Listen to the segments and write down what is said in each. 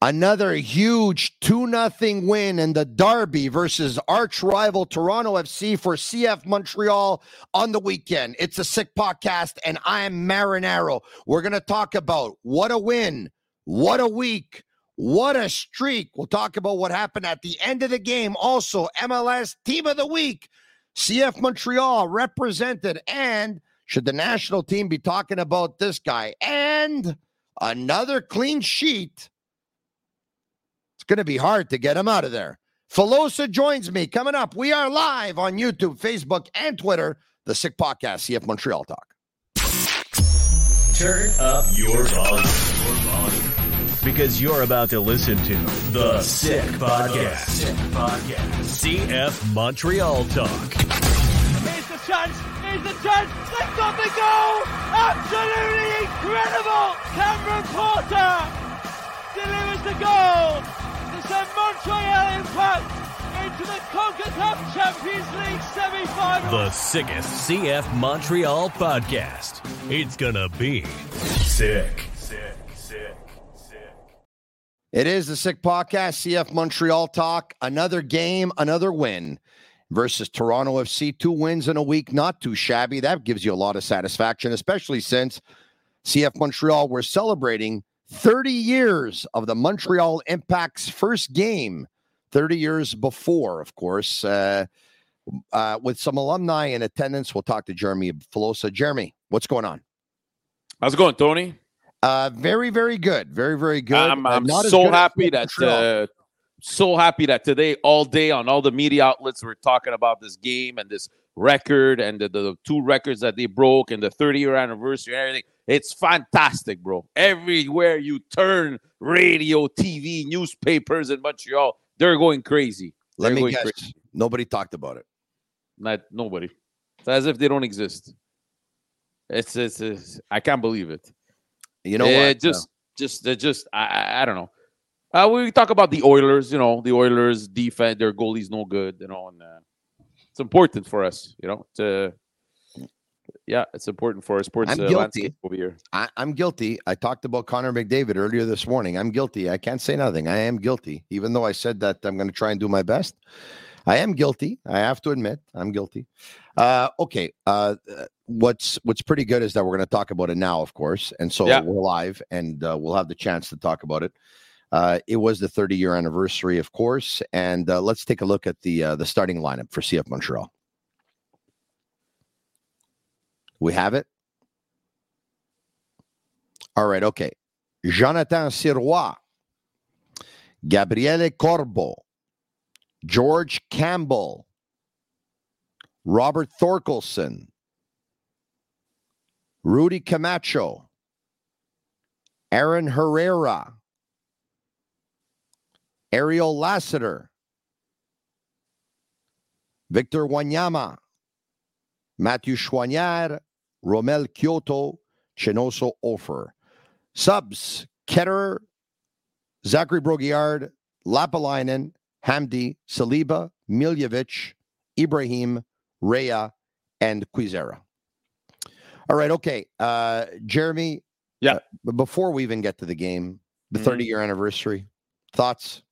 Another huge 2 0 win in the Derby versus arch rival Toronto FC for CF Montreal on the weekend. It's a sick podcast, and I'm Marinaro. We're going to talk about what a win, what a week, what a streak. We'll talk about what happened at the end of the game. Also, MLS Team of the Week, CF Montreal represented. And should the national team be talking about this guy? And another clean sheet going to be hard to get him out of there. Filosa joins me coming up. We are live on YouTube, Facebook, and Twitter. The Sick Podcast, CF Montreal Talk. Turn up your volume. Because you're about to listen to The Sick Podcast. Sick Podcast. CF Montreal Talk. Here's the chance. Here's the chance. They've got the goal. Absolutely incredible. Cameron Porter delivers the goal send Montreal Impact into the CONCACAF Champions League semi-final. The sickest CF Montreal podcast. It's gonna be sick. Sick, sick, sick. It is the Sick Podcast, CF Montreal Talk. Another game, another win versus Toronto FC. Two wins in a week, not too shabby. That gives you a lot of satisfaction, especially since CF Montreal were celebrating 30 years of the Montreal Impact's first game, 30 years before, of course, uh, uh, with some alumni in attendance. We'll talk to Jeremy Filosa. Jeremy, what's going on? How's it going, Tony? Uh, very, very good. Very, very good. I'm, I'm so happy that uh, so happy that today, all day on all the media outlets, we're talking about this game and this record and the, the two records that they broke and the 30 year anniversary and everything. It's fantastic, bro. Everywhere you turn, radio, TV, newspapers in Montreal, they're going crazy. Let they're me guess. Crazy. Nobody talked about it. Not nobody. It's as if they don't exist. It's, it's, it's I can't believe it. You know it what? Just, no. just, just, I, I don't know. Uh, we talk about the Oilers. You know, the Oilers defense, their goalie's no good. You know, and uh, it's important for us. You know, to yeah, it's important for our sports I'm uh, guilty. over here. I, am guilty. I talked about Connor McDavid earlier this morning. I'm guilty. I can't say nothing. I am guilty, even though I said that I'm going to try and do my best. I am guilty. I have to admit, I'm guilty. Uh, okay. Uh, what's What's pretty good is that we're going to talk about it now, of course, and so yeah. we're live, and uh, we'll have the chance to talk about it. Uh, it was the 30 year anniversary, of course, and uh, let's take a look at the uh, the starting lineup for CF Montreal. We have it. All right. Okay. Jonathan Sirois, Gabriele Corbo, George Campbell, Robert Thorkelsson, Rudy Camacho, Aaron Herrera, Ariel Lassiter, Victor Wanyama, Matthew Choinière, Romel Quioto, Chinonso Offor. Subs, Ketterer, Zachary Brault-Guillard, Lappalainen, Hamdi, Saliba, Miljevic, Ibrahim, Rea, and Kwizera. All right, okay. Uh, Jeremy, yeah. Uh, before we even get to the game, the 30 mm-hmm. year anniversary, thoughts?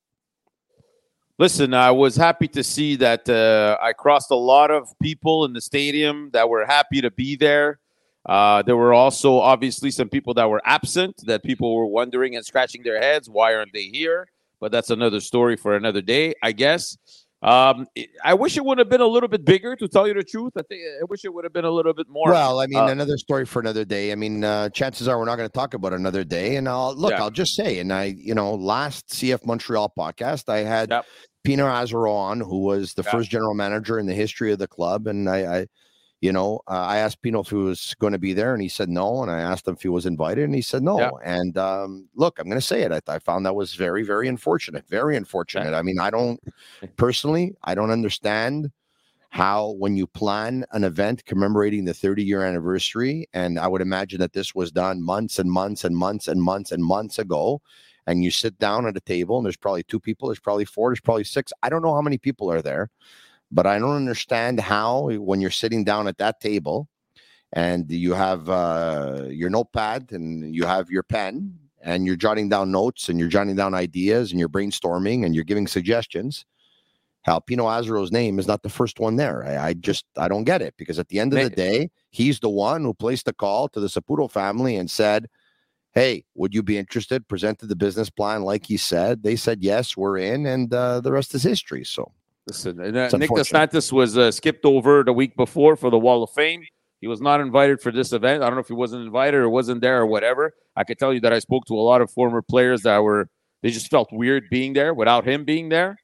Listen, I was happy to see that uh, I crossed a lot of people in the stadium that were happy to be there. Uh, there were also obviously some people that were absent that people were wondering and scratching their heads why aren't they here but that's another story for another day i guess um, I wish it would have been a little bit bigger, to tell you the truth. I think I wish it would have been a little bit more. Well, I mean, uh, another story for another day. I mean, uh, chances are we're not going to talk about another day. And I'll look, yeah. I'll just say, and I, you know, last CF Montreal podcast, I had yep. Pino Asaro on, who was the yep. first general manager in the history of the club, and I, I you know, uh, I asked Pino if he was going to be there, and he said no. And I asked him if he was invited, and he said no. Yeah. And um, look, I'm going to say it. I, I, found that was very, very unfortunate. Very unfortunate. I mean, I don't personally, I don't understand how when you plan an event commemorating the 30 year anniversary, and I would imagine that this was done months and months and months and months and months ago. And you sit down at a table, and there's probably two people, there's probably four, there's probably six. I don't know how many people are there but I don't understand how, when you're sitting down at that table and you have uh, your notepad and you have your pen and you're jotting down notes and you're jotting down ideas and you're brainstorming and you're giving suggestions, how Pino Asaro's name is not the first one there. I, I, just I don't get it because at the end of the day, he's the one who placed the call to the Saputo family and said, "Hey, would you be interested?" Presented the business plan like he said. They said yes, we're in, and uh, the rest is history. So. Listen, uh, Nick DeSantis was uh, skipped over the week before for the Wall of Fame. He was not invited for this event. I don't know if he wasn't invited or wasn't there or whatever. I could tell you that I spoke to a lot of former players that were they just felt weird being there without him being there.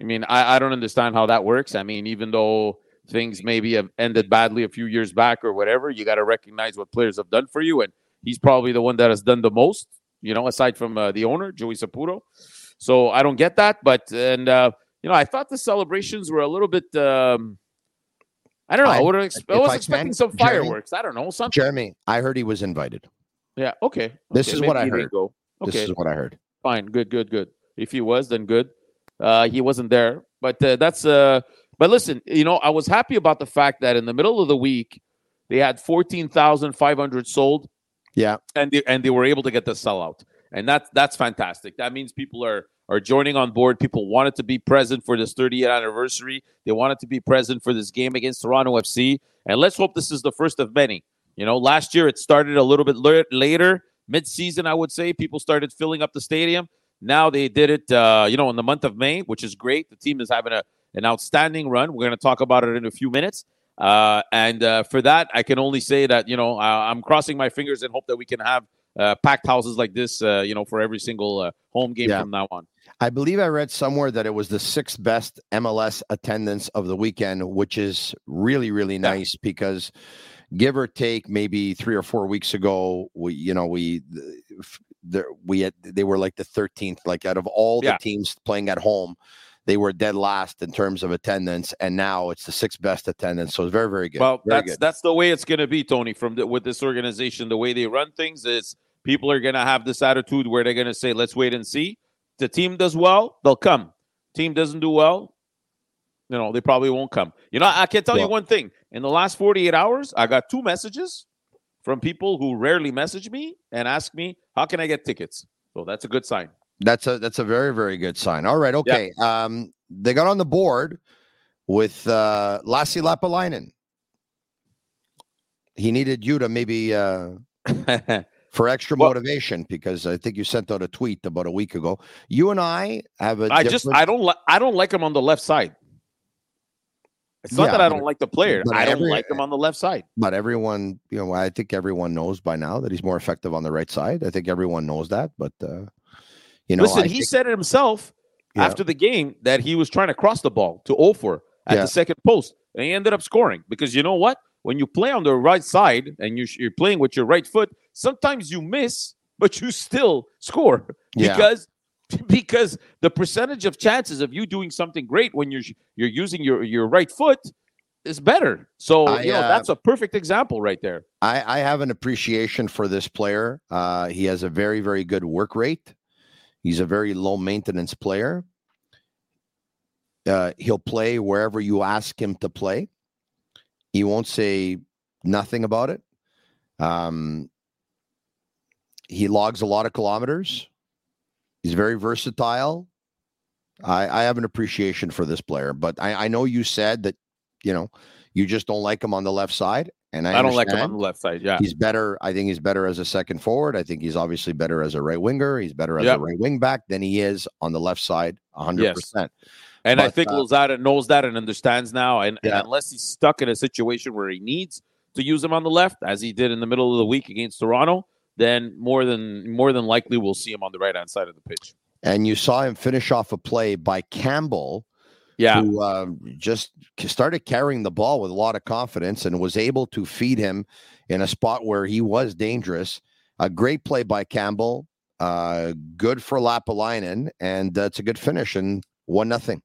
I mean, I, I don't understand how that works. I mean, even though things maybe have ended badly a few years back or whatever, you got to recognize what players have done for you, and he's probably the one that has done the most. You know, aside from uh, the owner, Joey Saputo. So I don't get that, but and uh, you know, I thought the celebrations were a little bit. Um, I don't know. I, would ex- I was I expecting can, some fireworks. Jeremy, I don't know something. Jeremy, I heard he was invited. Yeah. Okay. This okay. is what I heard. Go. Okay. This is what I heard. Fine. Good. Good. Good. If he was, then good. Uh, he wasn't there, but uh, that's. Uh, but listen, you know, I was happy about the fact that in the middle of the week they had fourteen thousand five hundred sold. Yeah, and they and they were able to get the sellout, and that's that's fantastic. That means people are are joining on board. People wanted to be present for this 30th anniversary. They wanted to be present for this game against Toronto FC, and let's hope this is the first of many. You know, last year it started a little bit later, mid-season, I would say. People started filling up the stadium. Now they did it, uh, you know, in the month of May, which is great. The team is having a, an outstanding run. We're going to talk about it in a few minutes. Uh, and uh, for that, I can only say that, you know, I'm crossing my fingers and hope that we can have uh, packed houses like this, uh, you know, for every single uh, home game yeah. from now on. I believe I read somewhere that it was the sixth best MLS attendance of the weekend, which is really, really nice yeah. because give or take maybe three or four weeks ago, we, you know, we, there we had they were like the 13th like out of all the teams playing at home they were dead last in terms of attendance and now it's the sixth best attendance so it's very very good well very that's good. that's the way it's going to be tony from the, with this organization the way they run things is people are going to have this attitude where they're going to say let's wait and see the team does well they'll come team doesn't do well you know they probably won't come you know i can tell you one thing in the last 48 hours i got two messages from people who rarely message me and ask me, "How can I get tickets?" So that's a good sign. That's a that's a very very good sign. All right, okay. Yeah. Um, they got on the board with uh, Lassi Lappalainen. He needed you to maybe uh, for extra well, motivation because I think you sent out a tweet about a week ago. You and I have a. I different... just I don't like I don't like him on the left side. It's not yeah, that I don't like the player. I don't every, like him on the left side. But everyone, you know, I think everyone knows by now that he's more effective on the right side. I think everyone knows that. But uh, you know, listen, I he think, said it himself yeah. after the game that he was trying to cross the ball to Offor at yeah. the second post, and he ended up scoring because you know what? When you play on the right side and you're, you're playing with your right foot, sometimes you miss, but you still score because because the percentage of chances of you doing something great when you're you're using your your right foot is better. So I, you know uh, that's a perfect example right there. I, I have an appreciation for this player. Uh, he has a very very good work rate. He's a very low maintenance player. Uh, he'll play wherever you ask him to play. He won't say nothing about it. Um, he logs a lot of kilometers. He's very versatile. I, I have an appreciation for this player, but I, I know you said that, you know, you just don't like him on the left side. And I, I don't like him on the left side. Yeah. He's better. I think he's better as a second forward. I think he's obviously better as a right winger. He's better as yep. a right wing back than he is on the left side, 100%. Yes. And but, I think uh, Losada knows that and understands now. And, yeah. and unless he's stuck in a situation where he needs to use him on the left, as he did in the middle of the week against Toronto, then more than more than likely we'll see him on the right hand side of the pitch. And you saw him finish off a play by Campbell, yeah, who uh, just started carrying the ball with a lot of confidence and was able to feed him in a spot where he was dangerous. A great play by Campbell, uh, good for Lappalainen, and uh, it's a good finish and one nothing.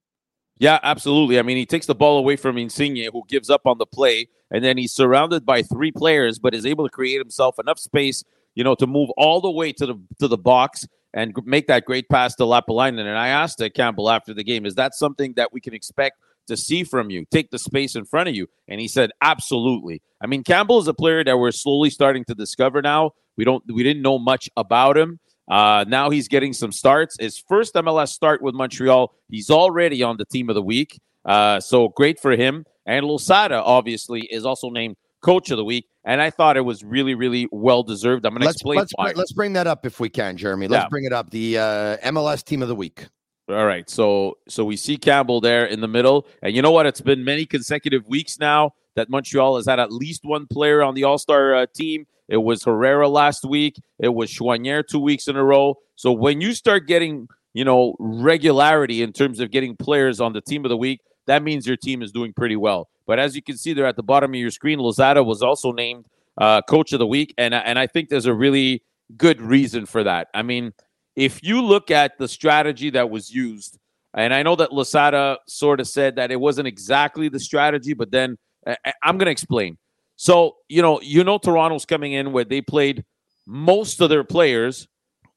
Yeah, absolutely. I mean, he takes the ball away from Insigne, who gives up on the play, and then he's surrounded by three players, but is able to create himself enough space you know, to move all the way to the to the box and make that great pass to Lappalainen. And I asked uh, Campbell after the game, is that something that we can expect to see from you, take the space in front of you. And he said, absolutely. I mean, Campbell is a player that we're slowly starting to discover now. We don't, we didn't know much about him. Uh, now he's getting some starts. His first MLS start with Montreal. He's already on the team of the week. Uh, so great for him. And Losada, obviously, is also named coach of the week. And I thought it was really, really well deserved. I'm going to explain let's, why. Let's bring that up if we can, Jeremy. Let's yeah. bring it up. The uh, MLS team of the week. All right. So so we see Campbell there in the middle. And you know what? It's been many consecutive weeks now that Montreal has had at least one player on the All Star uh, team. It was Herrera last week. It was Choinière two weeks in a row. So when you start getting, you know, regularity in terms of getting players on the team of the week, that means your team is doing pretty well. But as you can see there at the bottom of your screen, Losada was also named uh, coach of the week, and and I think there's a really good reason for that. I mean, if you look at the strategy that was used, and I know that Losada sort of said that it wasn't exactly the strategy, but then I'm going to explain. So, you know, you know Toronto's coming in where they played most of their players.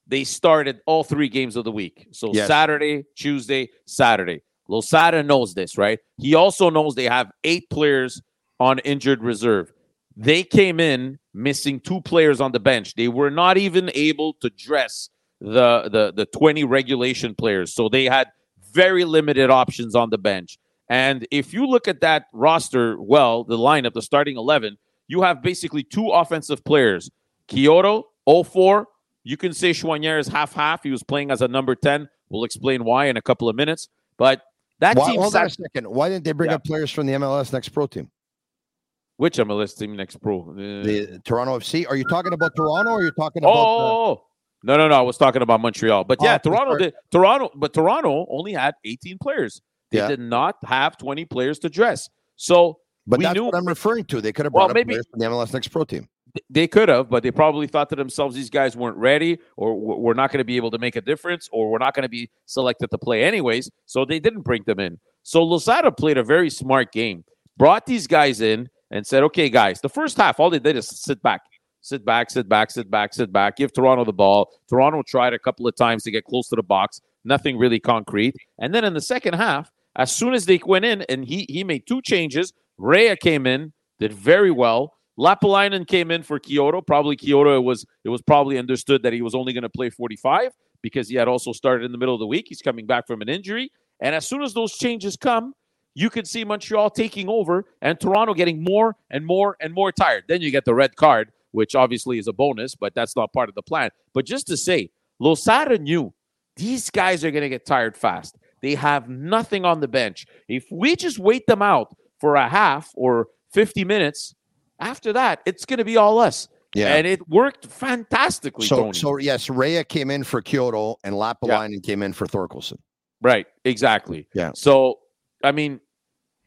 They started all three games of the week. So yes. Saturday, Tuesday, Saturday. Losada knows this, right? He also knows they have eight players on injured reserve. They came in missing two players on the bench. They were not even able to dress the the the 20 regulation players. So they had very limited options on the bench. And if you look at that roster, well, the lineup, the starting 11, you have basically two offensive players. Quioto, Offor. You can say Choinière is half half. He was playing as a number 10. We'll explain why in a couple of minutes. But that why, team. Hold sat- on a second. Why didn't they bring yeah. up players from the MLS Next Pro team? Which MLS team Next Pro? Uh, the Toronto FC. Are you talking about Toronto or are you talking about. Oh, the- no, no, no. I was talking about Montreal. But yeah, oh, Toronto did. Toronto, but Toronto only had 18 players. They yeah. did not have 20 players to dress. So, but that's knew, what I'm referring to. They could have brought well, maybe, the MLS Next Pro team. They could have, but they probably thought to themselves, these guys weren't ready, or we're not going to be able to make a difference, or we're not going to be selected to play anyways. So they didn't bring them in. So Losada played a very smart game, brought these guys in, and said, okay, guys, the first half, all they did is sit back, sit back, sit back, sit back, sit back, give Toronto the ball. Toronto tried a couple of times to get close to the box, nothing really concrete. And then in the second half, as soon as they went in, and he he made two changes, Rea came in, did very well. Lappalainen came in for Quioto. Probably Quioto was it was probably understood that he was only going to play 45 because he had also started in the middle of the week. He's coming back from an injury. And as soon as those changes come, you can see Montreal taking over and Toronto getting more and more and more tired. Then you get the red card, which obviously is a bonus, but that's not part of the plan. But just to say, Losada knew these guys are going to get tired fast. They have nothing on the bench. If we just wait them out for a half or 50 minutes, after that, it's going to be all us. Yeah. And it worked fantastically. So, Tony. so yes, Rea came in for Quioto and Lappalainen yeah. came in for Thorkelsson. Right. Exactly. Yeah. So, I mean,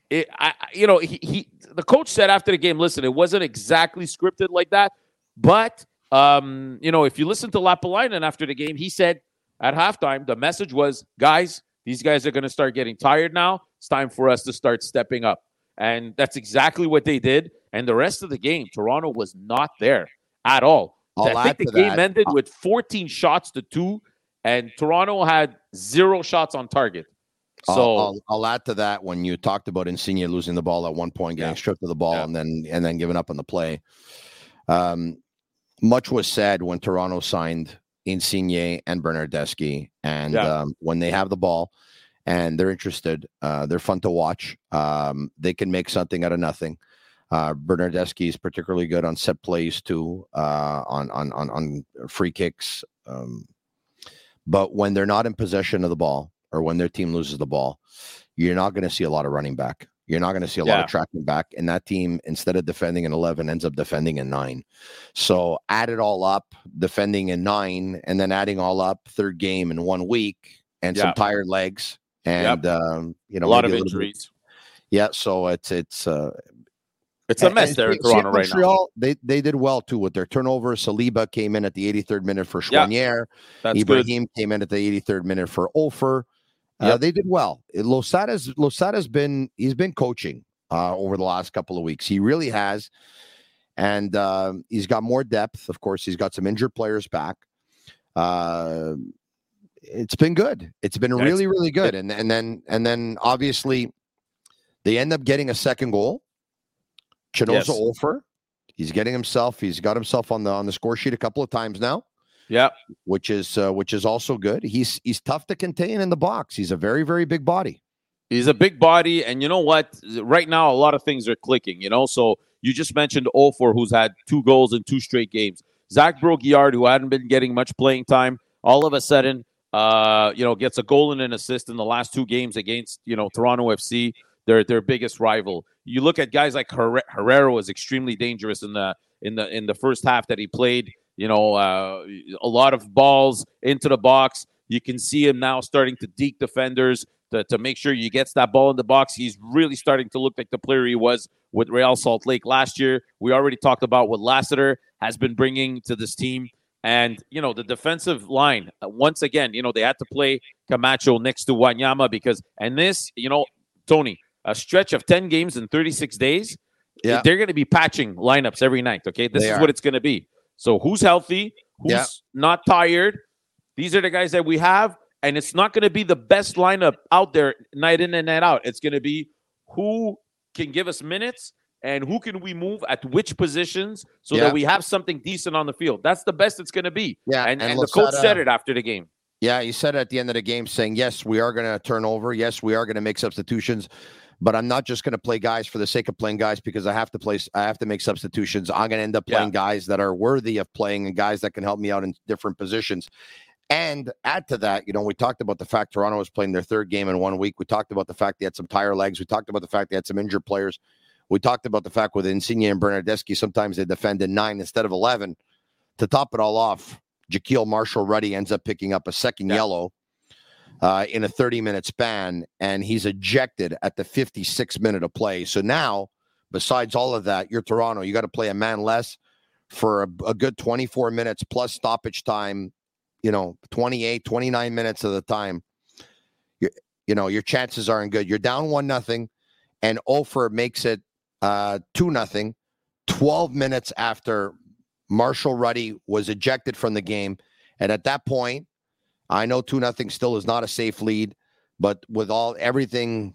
it, I, you know, he, he, the coach said after the game, listen, it wasn't exactly scripted like that, but, um, you know, if you listen to Lappalainen after the game, he said at halftime, the message was, guys, these guys are going to start getting tired now. It's time for us to start stepping up. And that's exactly what they did. And the rest of the game, Toronto was not there at all. I'll I think the game that. ended with 14 shots to two, and Toronto had zero shots on target. So I'll, I'll, I'll, add to that when you talked about Insigne losing the ball at one point, getting yeah. stripped of the ball, yeah. and then and then giving up on the play. Um, much was said when Toronto signed Insigne and Bernardeschi, and yeah. um, when they have the ball and they're interested, uh, they're fun to watch. Um, they can make something out of nothing. Uh, Bernardeschi is particularly good on set plays too, uh, on, on on on free kicks. Um, but when they're not in possession of the ball, or when their team loses the ball, you're not going to see a lot of running back. You're not going to see a yeah. lot of tracking back. And that team, instead of defending in 11, ends up defending in nine. So add it all up, defending in nine, and then adding all up, third game in one week, and yeah. some tired legs, and yep. um, you know, a lot of injuries. Bit, yeah, so it's it's uh, it's a mess and, there in Toronto right now. They they did well too with their turnover. Saliba came in at the 83rd minute for Choinière. Yeah, Ibrahim good. came in at the 83rd minute for Offor. Uh, they did well. Losada's Losada's been he's been coaching uh, over the last couple of weeks. He really has, and uh, he's got more depth. Of course, he's got some injured players back. Uh, it's been good. It's been really, really good. And and then and then obviously, They end up getting a second goal. Chinonso yes. Offor. He's getting himself. He's got himself on the on the score sheet a couple of times now. Yeah, which is uh, which is also good. He's he's tough to contain in the box. He's a very very big body. He's a big body, and you know what? Right now, a lot of things are clicking. You know, so you just mentioned Offor, who's had two goals in two straight games. Zach Brault-Guillard, who hadn't been getting much playing time, all of a sudden, uh, you know, gets a goal and an assist in the last two games against you know Toronto FC, their their biggest rival. You look at guys like Herrera was extremely dangerous in the in the in the first half that he played. You know, uh, a lot of balls into the box. You can see him now starting to deke defenders to, to make sure he gets that ball in the box. He's really starting to look like the player he was with Real Salt Lake last year. We already talked about what Lassiter has been bringing to this team. And, you know, the defensive line, uh, once again, you know, they had to play Camacho next to Wanyama because, and this, you know, Tony, a stretch of 10 games in 36 days, yeah. they're going to be patching lineups every night. Okay. This they is are. what it's going to be. So who's healthy? Who's yeah. not tired? These are the guys that we have and it's not going to be the best lineup out there night in and night out. It's going to be who can give us minutes and who can we move at which positions so yeah. that we have something decent on the field. That's the best it's going to be. Yeah, and, and, and the coach said it after the game. Yeah, he said at the end of the game, saying, "Yes, we are going to turn over. Yes, we are going to make substitutions." But I'm not just going to play guys for the sake of playing guys because I have to play. I have to make substitutions. I'm going to end up playing yeah. guys that are worthy of playing and guys that can help me out in different positions. And add to that, you know, we talked about the fact Toronto was playing their third game in one week. We talked about the fact they had some tire legs. We talked about the fact they had some injured players. We talked about the fact with Insigne and Bernardeschi, sometimes they defend in nine instead of 11. To top it all off, Jahkeele Marshall Rutty ends up picking up a second yeah. yellow uh, in a 30 minute span, and he's ejected at the 56 minute of play. So now, besides all of that, you're Toronto. You got to play a man less for a, a good 24 minutes plus stoppage time you know 28 29 minutes of the time you you know your chances aren't good you're down one nothing and Offor makes it uh 2 nothing 12 minutes after Marshall Rutty was ejected from the game and at that point I know 2 nothing still is not a safe lead but with all everything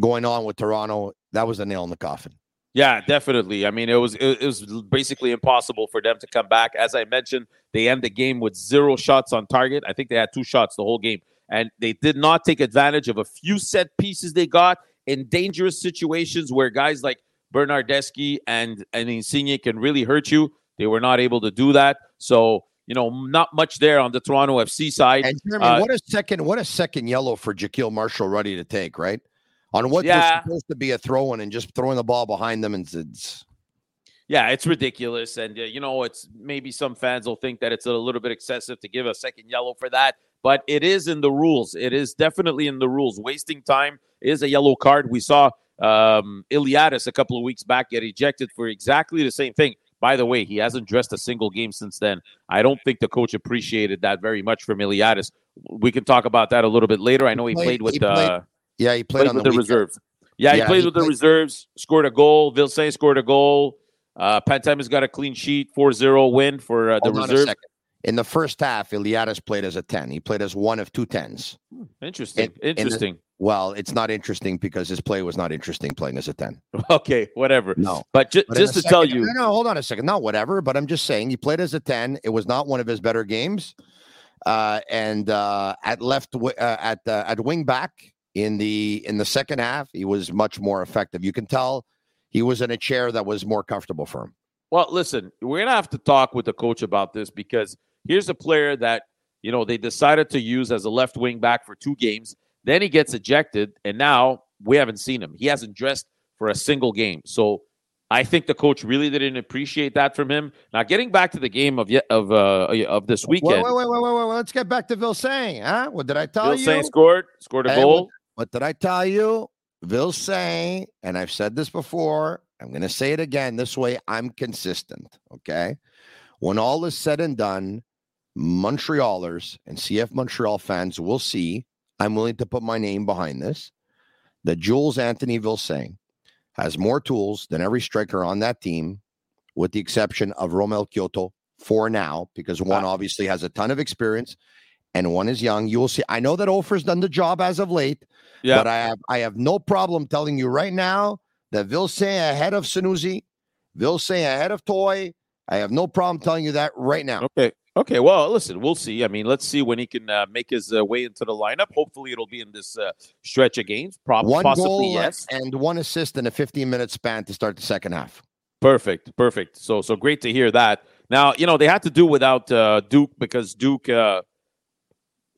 going on with Toronto that was a nail in the coffin yeah, definitely. I mean, it was it, it, was basically impossible for them to come back. As I mentioned, they end the game with zero shots on target. I think they had two shots the whole game, and they did not take advantage of a few set pieces they got in dangerous situations where guys like Bernardeschi and and Insigne can really hurt you. They were not able to do that. So you know, not much there on the Toronto FC side. And Jeremy, uh, what a second, what a second yellow for Jahkeele Marshall Rutty to take, right? on what yeah. was supposed to be a throw in and just throwing the ball behind them and it's yeah it's ridiculous and uh, you know it's maybe some fans will think that it's a little bit excessive to give a second yellow for that but it is in the rules it is definitely in the rules wasting time is a yellow card we saw um Iliadis a couple of weeks back get ejected for exactly the same thing by the way, he hasn't dressed a single game since then. I don't think the coach appreciated that very much for Iliadis. We can talk about that a little bit later. I know he, he played, played, with he played, uh, yeah, he played, played with the, the reserves. Yeah, he played he with the reserves, scored a goal. Vilsaint scored a goal. Uh, Pantemis got a clean sheet, 4-0 win for uh, the reserve. In the first half, Iliadis played as a 10. He played as one of two tens. Hmm, interesting. In, interesting. In well, it's not interesting because his play was not interesting playing as a 10. Okay, whatever. No. But, ju- but just to second, tell you. No, no, hold on a second. Not whatever, but I'm just saying he played as a 10. It was not one of his better games. Uh, and uh, at left, uh, at, uh, at wing back, in the in the second half, he was much more effective. You can tell he was in a chair that was more comfortable for him. Well, listen, we're gonna have to talk with the coach about this because here's a player that you know they decided to use as a left wing back for two games. Then he gets ejected, and now we haven't seen him. He hasn't dressed for a single game. So I think the coach really didn't appreciate that from him. Now, getting back to the game of of uh, of this weekend. Wait, wait, wait, wait, wait, wait. Let's get back to Vilsaint. Huh? What did I tell you? Vilsaint scored, scored a hey, goal. What did I tell you? Vilsaint, and I've said this before, I'm going to say it again. This way I'm consistent. Okay. When all is said and done, Montrealers and CF Montreal fans will see I'm willing to put my name behind this that Jules Anthony Vilsaint has more tools than every striker on that team, with the exception of Romell Quioto for now, because one obviously has a ton of experience and one is young. You will see. I know that Offor's done the job as of late, Yeah. But I have I have no problem telling you right now that Vilsaint ahead of Sunusi, Vilsaint ahead of Toye. I have no problem telling you that right now. Okay. Okay, well, listen, we'll see. I mean, let's see when he can uh, make his uh, way into the lineup. Hopefully, it'll be in this uh, stretch of games. Probably, one possibly, goal yes, and one assist in a 15-minute span to start the second half. Perfect, perfect. So, so great to hear that. Now, you know, they had to do without uh, Duke because Duke, uh,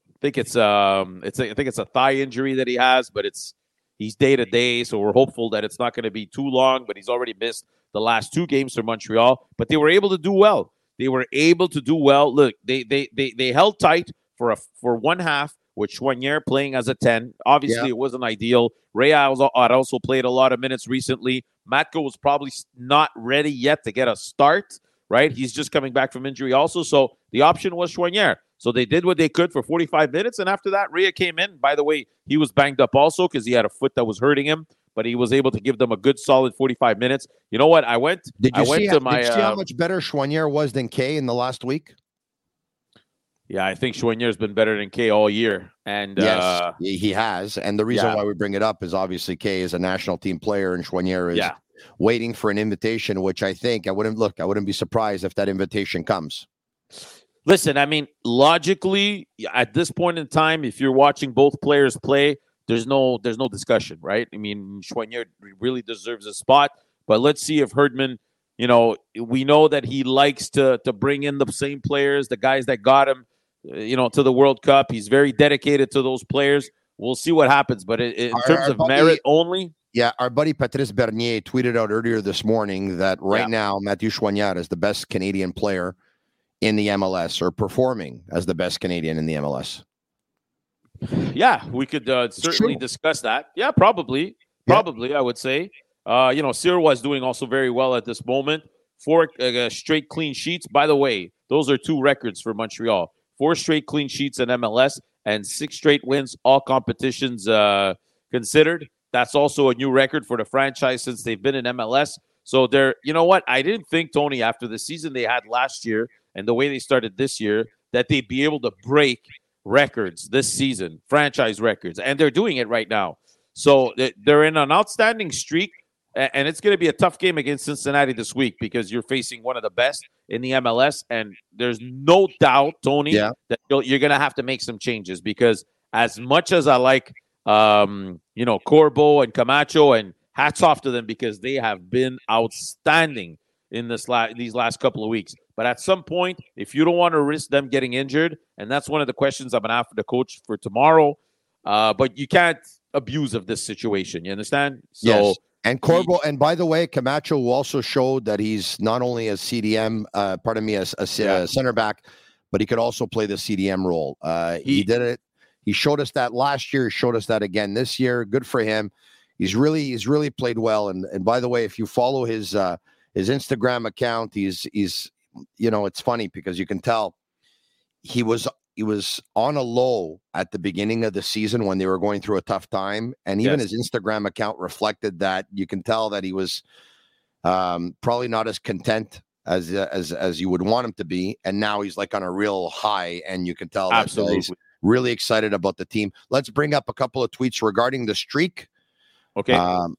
I think it's um, it's a, I think it's a thigh injury that he has, but it's he's day to day, so we're hopeful that it's not going to be too long. But he's already missed the last two games for Montreal, but they were able to do well they were able to do well. Look, they they they they held tight for a for one half with Choinière playing as a 10. Obviously, yeah. it wasn't ideal. Ray also, had also played a lot of minutes recently. Matko was probably not ready yet to get a start, right? He's just coming back from injury also. So the option was Choinière. So they did what they could for 45 minutes. And after that, Rea came in. By the way, he was banged up also because he had a foot that was hurting him but he was able to give them a good solid 45 minutes. You know what? I went. Did you I went see, to my, did you see uh, how much better Choinière was than Kaye in the last week? Yeah, I think Choinière's been better than Kaye all year. And yes, uh, he has. And the reason yeah. why we bring it up is obviously Kaye is a national team player and Choinière is yeah. waiting for an invitation, which I think I wouldn't look, I wouldn't be surprised if that invitation comes. Listen, I mean, logically, at this point in time, if you're watching both players play, there's no there's no discussion, right? I mean, Choinière really deserves a spot, but let's see if Herdman, you know, we know that he likes to to bring in the same players, the guys that got him, uh, you know, to the World Cup. He's very dedicated to those players. We'll see what happens, but in, in our, terms our of buddy, merit only. Yeah, our buddy Patrice Bernier tweeted out earlier this morning that right yeah. now Mathieu Choinière is the best Canadian player in the MLS or performing as the best Canadian in the MLS. Yeah, we could uh, certainly discuss that. Yeah, probably, probably. Yeah. I would say. Uh, you know, Sirois is doing also very well at this moment. Four uh, straight clean sheets. By the way, those are two records for Montreal: four straight clean sheets in MLS and six straight wins, all competitions uh, considered. That's also a new record for the franchise since they've been in MLS. So they're, you know what? I didn't think Tony after the season they had last year and the way they started this year that they'd be able to break records this season, franchise records, and they're doing it right now. So they're in an outstanding streak, and it's going to be a tough game against Cincinnati this week because you're facing one of the best in the MLS, and there's no doubt, Tony, yeah. that you're going to have to make some changes because as much as I like, um, you know, Corbo and Camacho, and hats off to them because they have been outstanding in this la- these last couple of weeks. But at some point, if you don't want to risk them getting injured, and that's one of the questions I'm going to ask the coach for tomorrow, uh, but you can't abuse of this situation. You understand? So, yes. And Corbo, and by the way, Camacho also showed that he's not only a CDM, uh, pardon me, a, a, yeah. center back, but he could also play the CDM role. Uh, he, he did it. He showed us that last year. He showed us that again this year. Good for him. He's really he's really played well. And and by the way, if you follow his uh, his Instagram account. He's he's you know it's funny because you can tell he was he was on a low at the beginning of the season when they were going through a tough time, and even yes. his Instagram account reflected that. You can tell that he was um, probably not as content as as as you would want him to be, and now he's like on a real high, and you can tell Absolutely. that he's really excited about the team. Let's bring up a couple of tweets regarding the streak. Okay. Um,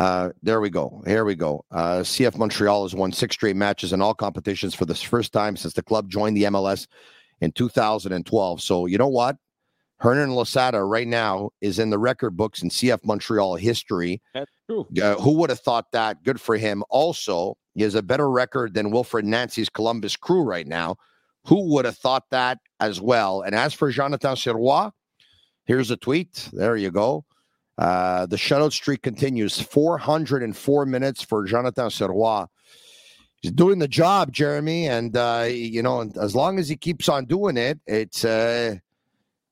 uh, there we go. Here we go. Uh, CF Montreal has won six straight matches in all competitions for the first time since the club joined the MLS in 2012. So you know what? Hernan Losada right now is in the record books in CF Montreal history. That's true. Uh, who would have thought that? Good for him. Also, he has a better record than Wilfred Nancy's Columbus Crew right now. Who would have thought that as well? And as for Jonathan Sirois, here's a tweet. There you go. Uh, the shutout streak continues 404 minutes for Jonathan Sirois. He's doing the job, Jeremy, and uh, you know, as long as he keeps on doing it, it's uh,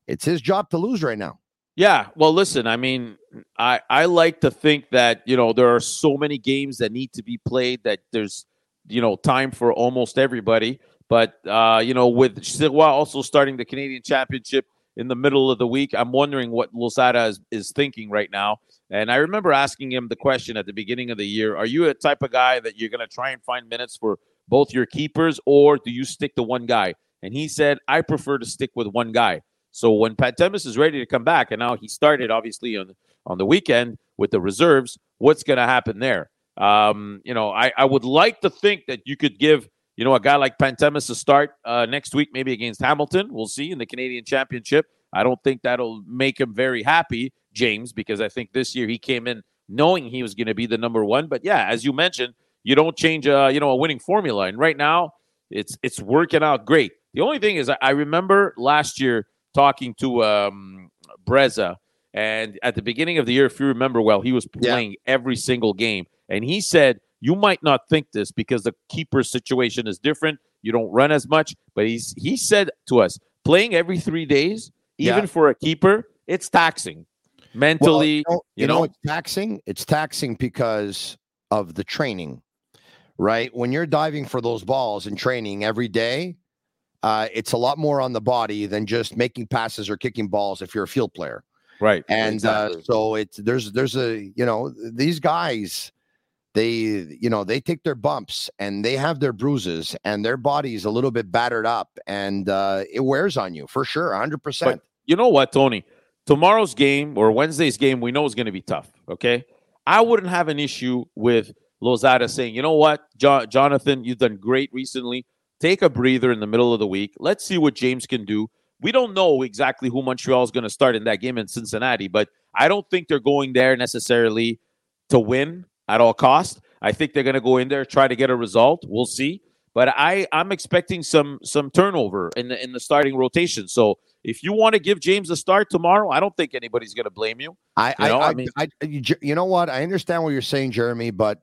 it's his job to lose right now. Yeah, well, listen, I mean, I I like to think that you know there are so many games that need to be played that there's you know time for almost everybody. But uh, you know, with Sirois also starting the Canadian Championship in the middle of the week. I'm wondering what Losada is, is thinking right now. And I remember asking him the question at the beginning of the year Are you a type of guy that you're going to try and find minutes for both your keepers, or do you stick to one guy? And he said, I prefer to stick with one guy. So when Pantemis is ready to come back, and now he started obviously on on the weekend with the reserves, what's going to happen there? Um, you know, I, I would like to think that you could give you know a guy like Pantemis to start uh, next week, maybe against Hamilton. We'll see in the Canadian Championship. I don't think that'll make him very happy, James, because I think this year he came in knowing he was going to be the number one. But yeah, as you mentioned, you don't change a you know a winning formula, and right now it's it's working out great. The only thing is, I remember last year talking to um, Breza, and at the beginning of the year, if you remember well, he was playing yeah. every single game, and he said you might not think this because the keeper situation is different. You don't run as much, but he's he said to us, playing every three days, even yeah. for a keeper, it's taxing mentally. Well, you, know, you, know, it's taxing. It's taxing because of the training, right? When you're diving for those balls and training every day, uh, it's a lot more on the body than just making passes or kicking balls if you're a field player. Right. And uh, exactly. uh, so it's there's there's a you know these guys they you know they take their bumps and they have their bruises and their body's a little bit battered up and uh, it wears on you for sure 100% but you know what tony? Tomorrow's game or wednesday's game we know is going to be tough okay? I wouldn't have an issue with losada saying you know what jo- jonathan you've done great recently. Take a breather in the middle of the week. Let's see what James can do. We don't know exactly who Montreal is going to start in that game in Cincinnati, but I don't think they're going there necessarily to win at all cost. I think they're going to go in there try to get a result. We'll see. But I I'm expecting some some turnover in the in the starting rotation. So if you want to give James a start tomorrow, I don't think anybody's going to blame you. I you know, I, I, I mean, I, you know what? I understand what you're saying, Jeremy, but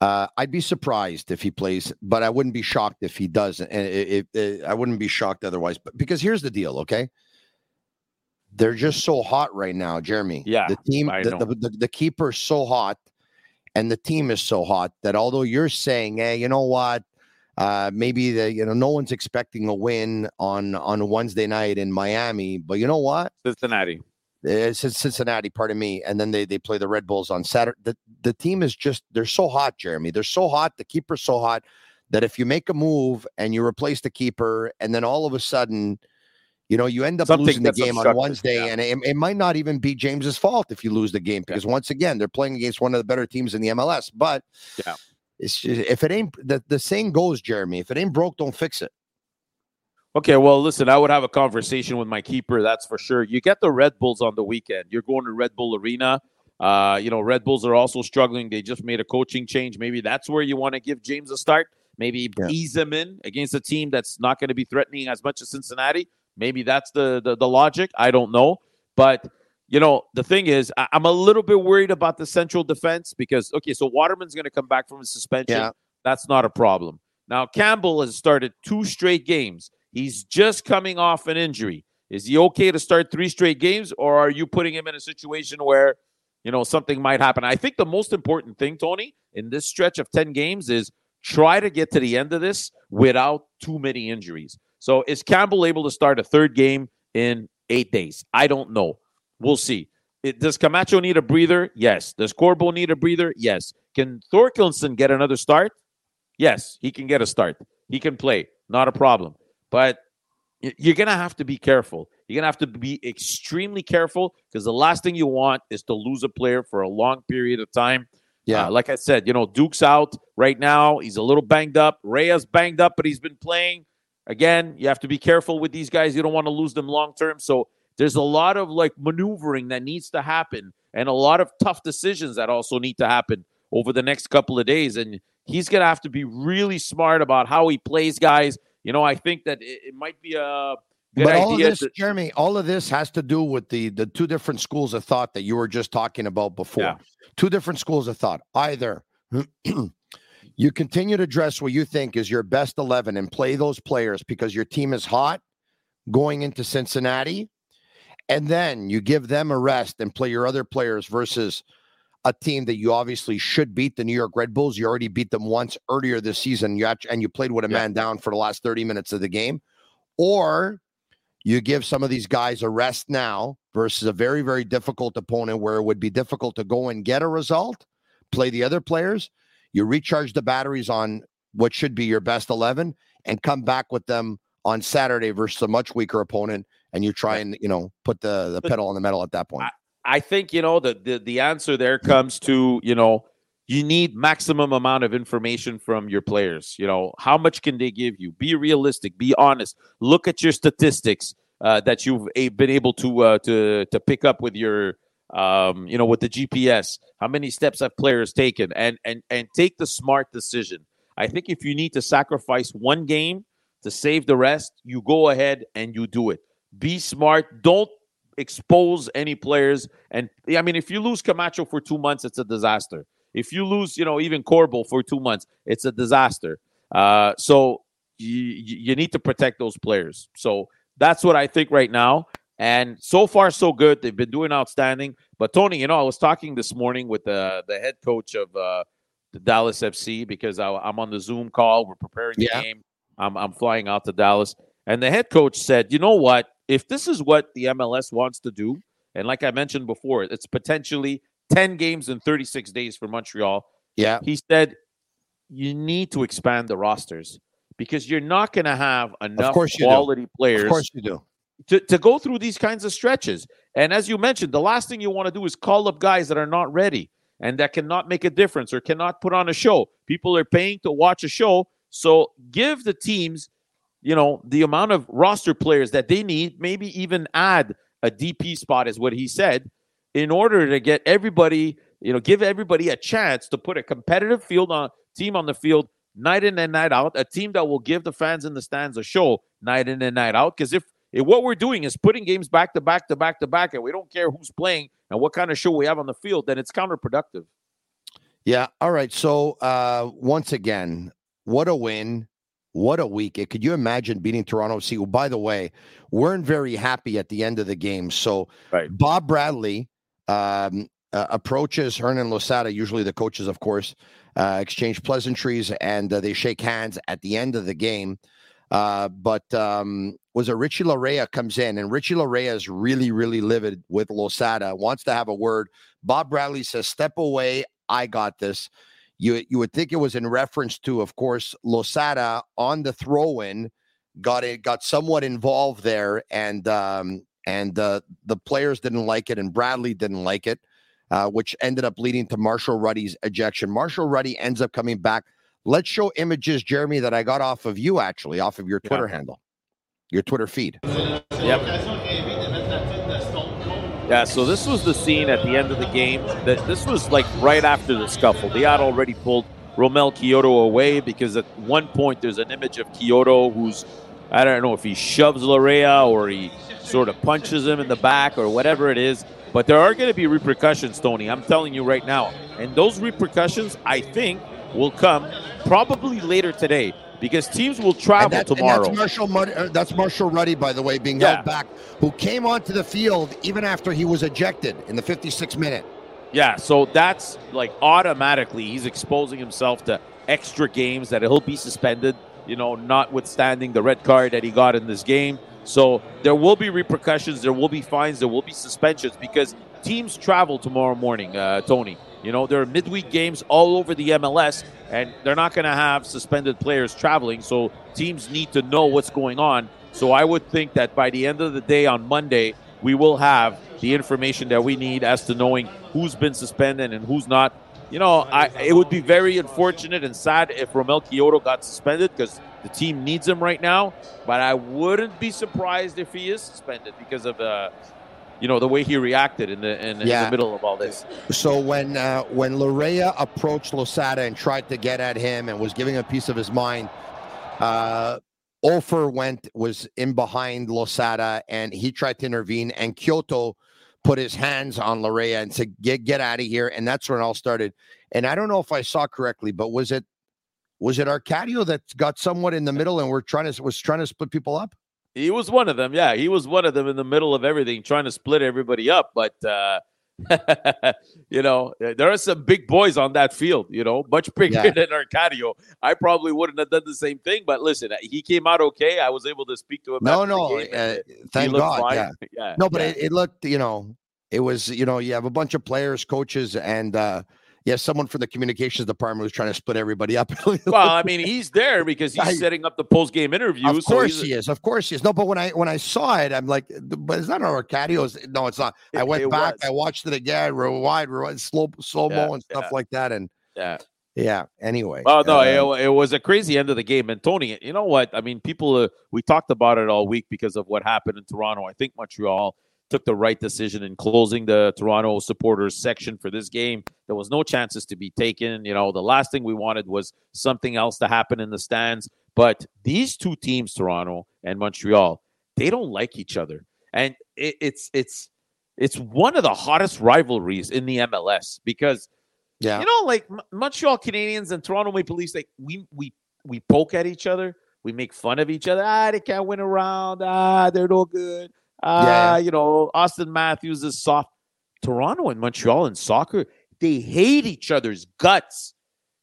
uh, I'd be surprised if he plays, but I wouldn't be shocked if he doesn't. And it, it, it, I wouldn't be shocked otherwise. But because here's the deal, okay? They're just so hot right now, Jeremy. Yeah, the team, the, the, the, the keeper is so hot, and the team is so hot that although you're saying, "Hey, you know what? Uh, maybe the you know no one's expecting a win on on Wednesday night in Miami, but you know what? Cincinnati. It's Cincinnati, pardon me, and then they they play the Red Bulls on Saturday. The, the team is just they're so hot, Jeremy. They're so hot. The keeper's so hot that if you make a move and you replace the keeper, and then all of a sudden, you know, you end up Something losing the game on Wednesday, yeah. and it, it, might not even be James's fault if you lose the game because yeah. once again they're playing against one of the better teams in the MLS. But yeah, it's just, if it ain't the the saying goes, Jeremy, if it ain't broke, don't fix it. Okay, well, listen, I would have a conversation with my keeper, that's for sure. You get the Red Bulls on the weekend. You're going to Red Bull Arena. Uh, you know, Red Bulls are also struggling. They just made a coaching change. Maybe that's where you want to give James a start. Maybe yeah. ease him in against a team that's not going to be threatening as much as Cincinnati. Maybe that's the, the, the logic. I don't know. But, you know, the thing is, I, am a little bit worried about the central defense because, okay, so Waterman's going to come back from a suspension. Yeah. That's not a problem. Now, Campbell has started two straight games. He's just coming off an injury. Is he okay to start three straight games, or are you putting him in a situation where, you know, something might happen? I think the most important thing, Tony, in this stretch of 10 games is try to get to the end of this without too many injuries. So is Campbell able to start a third game in eight days? I don't know. We'll see. It, does Camacho need a breather? Yes. Does Corbo need a breather? Yes. Can Thorkelsson get another start? Yes, he can get a start. He can play. Not a problem. But you're going to have to be careful. You're going to have to be extremely careful because the last thing you want is to lose a player for a long period of time. Yeah. Uh, like I said, you know, Duke's out right now. He's a little banged up. Reyes banged up, but he's been playing. Again, you have to be careful with these guys. You don't want to lose them long term. So there's a lot of like maneuvering that needs to happen and a lot of tough decisions that also need to happen over the next couple of days. And he's going to have to be really smart about how he plays guys you know, I think that it, it might be a but all of this, to- Jeremy, all of this has to do with the the two different schools of thought that you were just talking about before. Yeah. Two different schools of thought. Either you continue to dress what you think is your best 11 and play those players because your team is hot going into Cincinnati, and then you give them a rest and play your other players versus a team that you obviously should beat, the New York Red Bulls. You already beat them once earlier this season. You actually, and you played with a yeah. man down for the last 30 minutes of the game. Or you give some of these guys a rest now versus a very, very difficult opponent where it would be difficult to go and get a result, play the other players. You recharge the batteries on what should be your best 11 and come back with them on Saturday versus a much weaker opponent and you try and you know put the the pedal on the metal at that point. I, I think you know the, the the answer there comes to you know you need maximum amount of information from your players. You know how much can they give you? Be realistic. Be honest. Look at your statistics uh, that you've been able to uh, to to pick up with your um, you know with the GPS. How many steps have players taken? And and and take the smart decision. I think if you need to sacrifice one game to save the rest, you go ahead and you do it. Be smart. Don't expose any players. And I mean, if you lose Camacho for two months, it's a disaster. If you lose, you know, even Corbo for two months, it's a disaster. Uh, so you, you need to protect those players. So that's what I think right now. And so far, so good. They've been doing outstanding. But Tony, you know, I was talking this morning with the the head coach of uh, the Dallas FC because I, am on the Zoom call. We're preparing the yeah. game. I'm I'm flying out to Dallas, and the head coach said, "You know what? If this is what the MLS wants to do, and like I mentioned before, it's potentially 10 games in 36 days for Montreal. Yeah. He said, you need to expand the rosters because you're not going to have enough quality do. players. Of course you do. To, to go through these kinds of stretches. And as you mentioned, the last thing you want to do is call up guys that are not ready and that cannot make a difference or cannot put on a show. People are paying to watch a show. So give the teams, you know, the amount of roster players that they need, maybe even add a DP spot, is what he said, in order to get everybody, you know, give everybody a chance to put a competitive field on team on the field night in and night out, a team that will give the fans in the stands a show night in and night out. Because if, if what we're doing is putting games back to back to back to back, and we don't care who's playing and what kind of show we have on the field, then it's counterproductive. Yeah. All right. So uh, once again, what a win. What a week. Could you imagine beating Toronto FC? Well, by the way, weren't very happy at the end of the game. So right. Bob Bradley um, uh, approaches Hernan Losada, usually the coaches, of course, uh, exchange pleasantries and uh, they shake hands at the end of the game. Uh, but um, was it Richie Laryea comes in and Richie Laryea is really, really livid with Losada, wants to have a word. Bob Bradley says, "Step away, I got this." You you would think it was in reference to, of course, Losada on the throw-in got it got somewhat involved there, and um, and uh, the players didn't like it, and Bradley didn't like it, uh, which ended up leading to Marshall Rutty's ejection. Marshall Ruddy ends up coming back. Let's show images, Jeremy, that I got off of you actually, off of your Twitter yeah. handle, your Twitter feed. Yep. Yeah, so this was the scene at the end of the game. That this was like right after the scuffle. They had already pulled Romell Quioto away because at one point there's an image of Quioto who's I don't know if he shoves Laryea or he sort of punches him in the back or whatever it is. But there are going to be repercussions, Tony. I'm telling you right now. And those repercussions, I think, will come probably later today because teams will travel that, tomorrow. that's Marshall. Uh, that's Marshall Rutty, by the way, being yeah. held back, who came onto the field even after he was ejected in the 56th minute. Yeah, so that's like automatically he's exposing himself to extra games that he'll be suspended. You know, notwithstanding the red card that he got in this game. So there will be repercussions, there will be fines, there will be suspensions because teams travel tomorrow morning, uh, Tony. You know, there are midweek games all over the MLS, and they're not going to have suspended players traveling. So teams need to know what's going on. So I would think that by the end of the day on Monday, we will have the information that we need as to knowing who's been suspended and who's not. You know, I, it would be very unfortunate and sad if Romel Quioto got suspended because the team needs him right now, but I wouldn't be surprised if he is suspended because of uh, you know, the way he reacted in the in, yeah. in the middle of all this. So when uh, when Laryea approached Losada and tried to get at him and was giving a piece of his mind, uh, Offor went was in behind Losada and he tried to intervene, and Quioto put his hands on Laryea and said, "Get get out of here." And that's when it all started. And I don't know if I saw correctly, but was it was it Arcadio that got somewhat in the middle and we're trying to was trying to split people up? He was one of them. Yeah, he was one of them in the middle of everything, trying to split everybody up. But uh, you know, there are some big boys on that field. You know, much bigger yeah. than Arcadio. I probably wouldn't have done the same thing. But listen, he came out okay. I was able to speak to him. No, no, uh, thank God. Yeah. yeah. no, but yeah. It, it looked. You know, it was. You know, you have a bunch of players, coaches, and. uh yeah, someone from the communications department was trying to split everybody up. well, I mean, he's there because he's I, setting up the post game interview. Of course so he is. Of course he is. No, but when I when I saw it, I'm like, but is that Arcadio? No, it's not. I went back. Was. I watched it again, rewind, rewind, slow slow mo yeah, and stuff yeah. like that, and yeah. Yeah. Anyway. Oh no, uh, it, it, was a crazy end of the game. And Tony, you know what? I mean, people. Uh, we talked about it all week because of what happened in Toronto. I think Montreal took the right decision in closing the Toronto supporters section for this game. There was no chances to be taken. You know, the last thing we wanted was something else to happen in the stands. But these two teams, Toronto and Montreal, they don't like each other, and it, it's it's it's one of the hottest rivalries in the MLS because, yeah, you know, like M- Montreal Canadiens and Toronto Maple Leafs, like we we we poke at each other. We make fun of each other. Ah, they can't win around. Ah, they're no good. Uh, yeah. You know, Auston Matthews is soft. Toronto and Montreal in soccer, they hate each other's guts.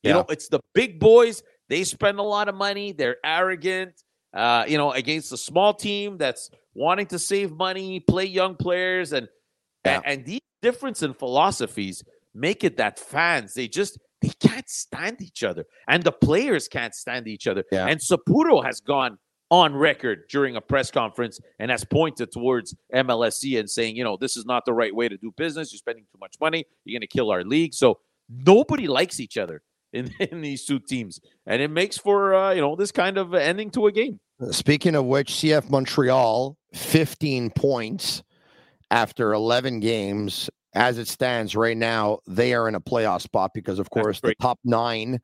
You yeah. know, it's the big boys. They spend a lot of money. They're arrogant. Uh, you know, against a small team that's wanting to save money, play young players, and and, and these difference in philosophies make it that fans they just they can't stand each other, and the players can't stand each other. Yeah. And Saputo has gone on record during a press conference and has pointed towards MLSE and saying, you know, this is not the right way to do business. You're spending too much money. You're going to kill our league. So nobody likes each other in, in these two teams. And it makes for, uh, you know, this kind of ending to a game. Speaking of which, CF Montreal, 15 points after 11 games. As it stands right now, they are in a playoff spot because, of course, the top nine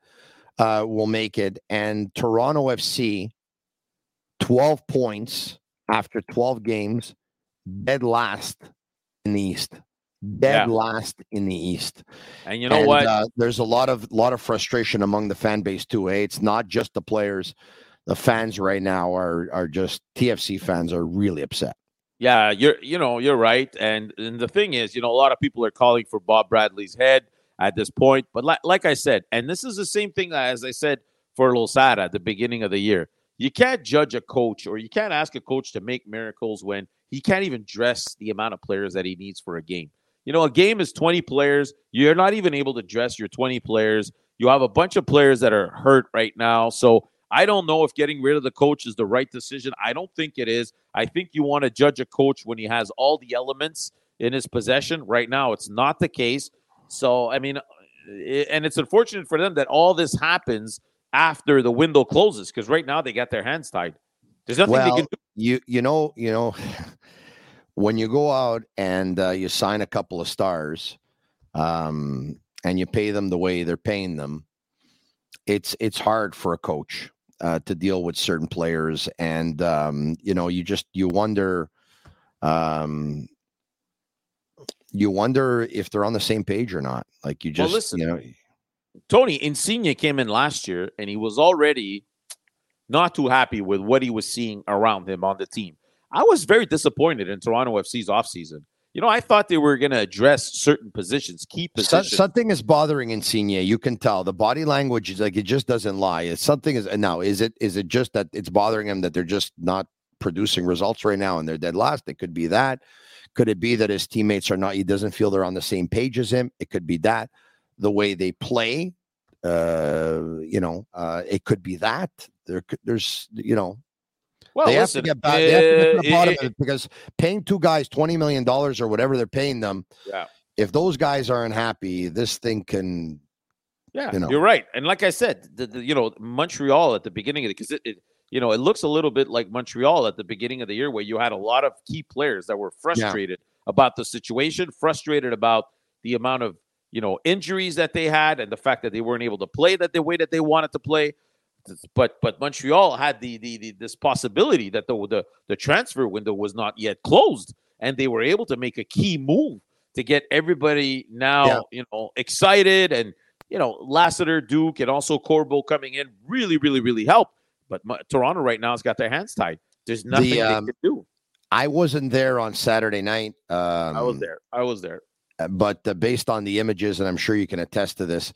uh, will make it. And Toronto FC 12 points after 12 games, dead last in the East. Dead yeah. last in the East. And you know and, what? Uh, there's a lot of lot of frustration among the fan base too. Eh? It's not just the players. The fans right now are are just TFC fans are really upset. Yeah, you're you know you're right, and and the thing is, you know, a lot of people are calling for Bob Bradley's head at this point. But like like I said, and this is the same thing as I said for Losada at the beginning of the year you can't judge a coach or you can't ask a coach to make miracles when he can't even dress the amount of players that he needs for a game. You know, a game is 20 players. You're not even able to dress your 20 players. You have a bunch of players that are hurt right now. So I don't know if getting rid of the coach is the right decision. I don't think it is. I think you want to judge a coach when he has all the elements in his possession. Right now, it's not the case. So, I mean, eh, and it's unfortunate for them that all this happens after the window closes because right now they got their hands tied. There's nothing well, they can do. You you know you know when you go out and uh, you sign a couple of stars, um, and you pay them the way they're paying them, it's it's hard for a coach uh, to deal with certain players, and um, you know you just you wonder. Um, you wonder if they're on the same page or not. Like you just, well, listen, you know, Tony Insigne came in last year and he was already not too happy with what he was seeing around him on the team. I was very disappointed in Toronto FC's offseason. You know, I thought they were going to address certain positions, key positions. something is bothering Insigne. You can tell the body language is like it just doesn't lie. It's something is now. Is it is it just that it's bothering him that they're just not producing results right now and they're dead last? It could be that. Could it be that his teammates are not? He doesn't feel they're on the same page as him. It could be that the way they play. Uh, you know, uh, it could be that there. There's, you know, well, they, listen, have back, they, have to get to the bottom it, of it because paying two guys twenty million dollars or whatever they're paying them. Yeah. If those guys aren't happy, this thing can. Yeah, you know. you're right. And like I said, the, the, you know, Montreal at the beginning of it, because it, it, you know, it looks a little bit like Montreal at the beginning of the year, where you had a lot of key players that were frustrated yeah. about the situation, frustrated about the amount of you know injuries that they had and the fact that they weren't able to play that the way that they wanted to play. But but Montreal had the the, the this possibility that the, the the transfer window was not yet closed, and they were able to make a key move to get everybody now yeah. you know excited and you know Lassiter, Duke, and also Corbo coming in really really really helped. But Toronto right now has got their hands tied. There's nothing the, um, they can do. I wasn't there on Saturday night. Um, I was there. I was there. But uh, based on the images, and I'm sure you can attest to this,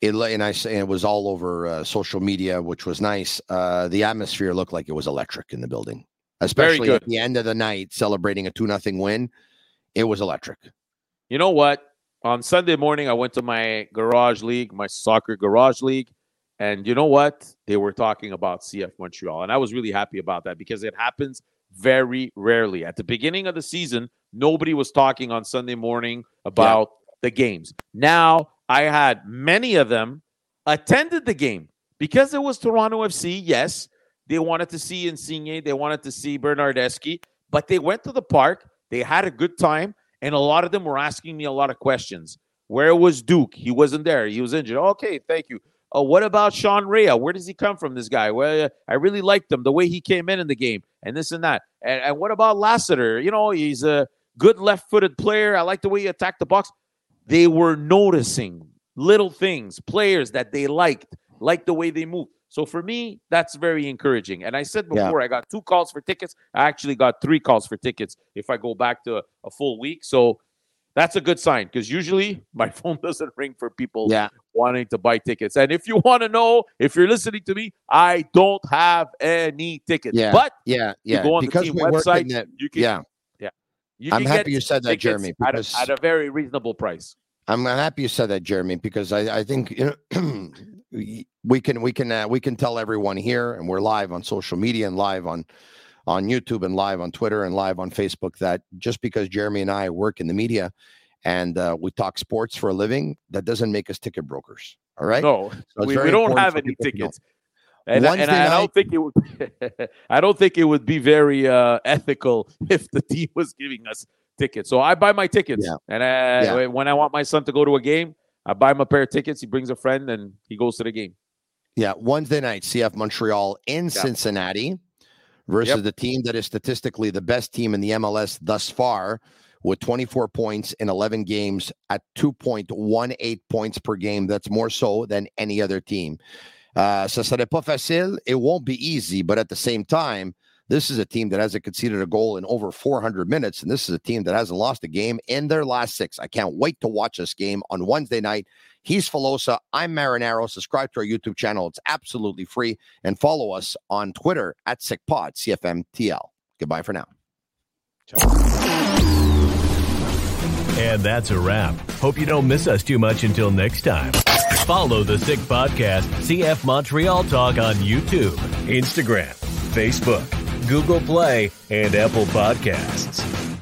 it and I say it was all over uh, social media, which was nice. Uh, the atmosphere looked like it was electric in the building, especially at the end of the night, celebrating a two nothing win. It was electric. You know what? on Sunday morning, I went to my garage league, my soccer garage league, and you know what? They were talking about CF Montreal, and I was really happy about that because it happens very rarely. At the beginning of the season, nobody was talking on Sunday morning about yeah. the games. Now I had many of them attended the game because it was Toronto FC. Yes, they wanted to see Insigne, they wanted to see Bernardeschi, but they went to the park. They had a good time, and a lot of them were asking me a lot of questions. Where was Duke? He wasn't there. He was injured. Okay, thank you. Oh, what about Sean Rea? Where does he come from? This guy? Well, I really liked him the way he came in in the game, and this and that. And, and what about Lassiter? You know, he's a good left-footed player. I like the way he attacked the box. They were noticing little things, players that they liked, like the way they move. So for me, that's very encouraging. And I said before, yeah. I got two calls for tickets. I actually got three calls for tickets if I go back to a, a full week. So that's a good sign because usually my phone doesn't ring for people yeah. wanting to buy tickets. And if you want to know, if you're listening to me, I don't have any tickets. Yeah. But yeah, yeah. You go on because the team website. That, you can, yeah. Yeah. You I'm happy you said that, Jeremy. Because at a, at a very reasonable price. I'm happy you said that, Jeremy, because I, I think you know we can we can uh, we can tell everyone here, and we're live on social media and live on on YouTube and live on Twitter and live on Facebook that just because Jeremy and I work in the media and uh, we talk sports for a living, that doesn't make us ticket brokers. All right? No, so we, we don't have any tickets. And, I, and I, don't think it would. I don't think it would be very uh, ethical if the team was giving us tickets. So I buy my tickets, yeah. and I, yeah. when I want my son to go to a game, I buy him a pair of tickets. He brings a friend, and he goes to the game. Yeah, Wednesday night, CF Montreal in yeah. Cincinnati versus yep. the team that is statistically the best team in the MLS thus far, with 24 points in 11 games at 2.18 points per game. That's more so than any other team. Uh, ça serait pas facile. It won't be easy, but at the same time, this is a team that hasn't conceded a goal in over 400 minutes, and this is a team that hasn't lost a game in their last six. I can't wait to watch this game on Wednesday night. He's Filosa. I'm Marinaro. Subscribe to our YouTube channel. It's absolutely free. And follow us on Twitter at SickPod, CFMTL. Goodbye for now. And that's a wrap. Hope you don't miss us too much until next time. Follow the Sick Podcast, CF Montreal Talk on YouTube, Instagram, Facebook Google Play, and Apple Podcasts.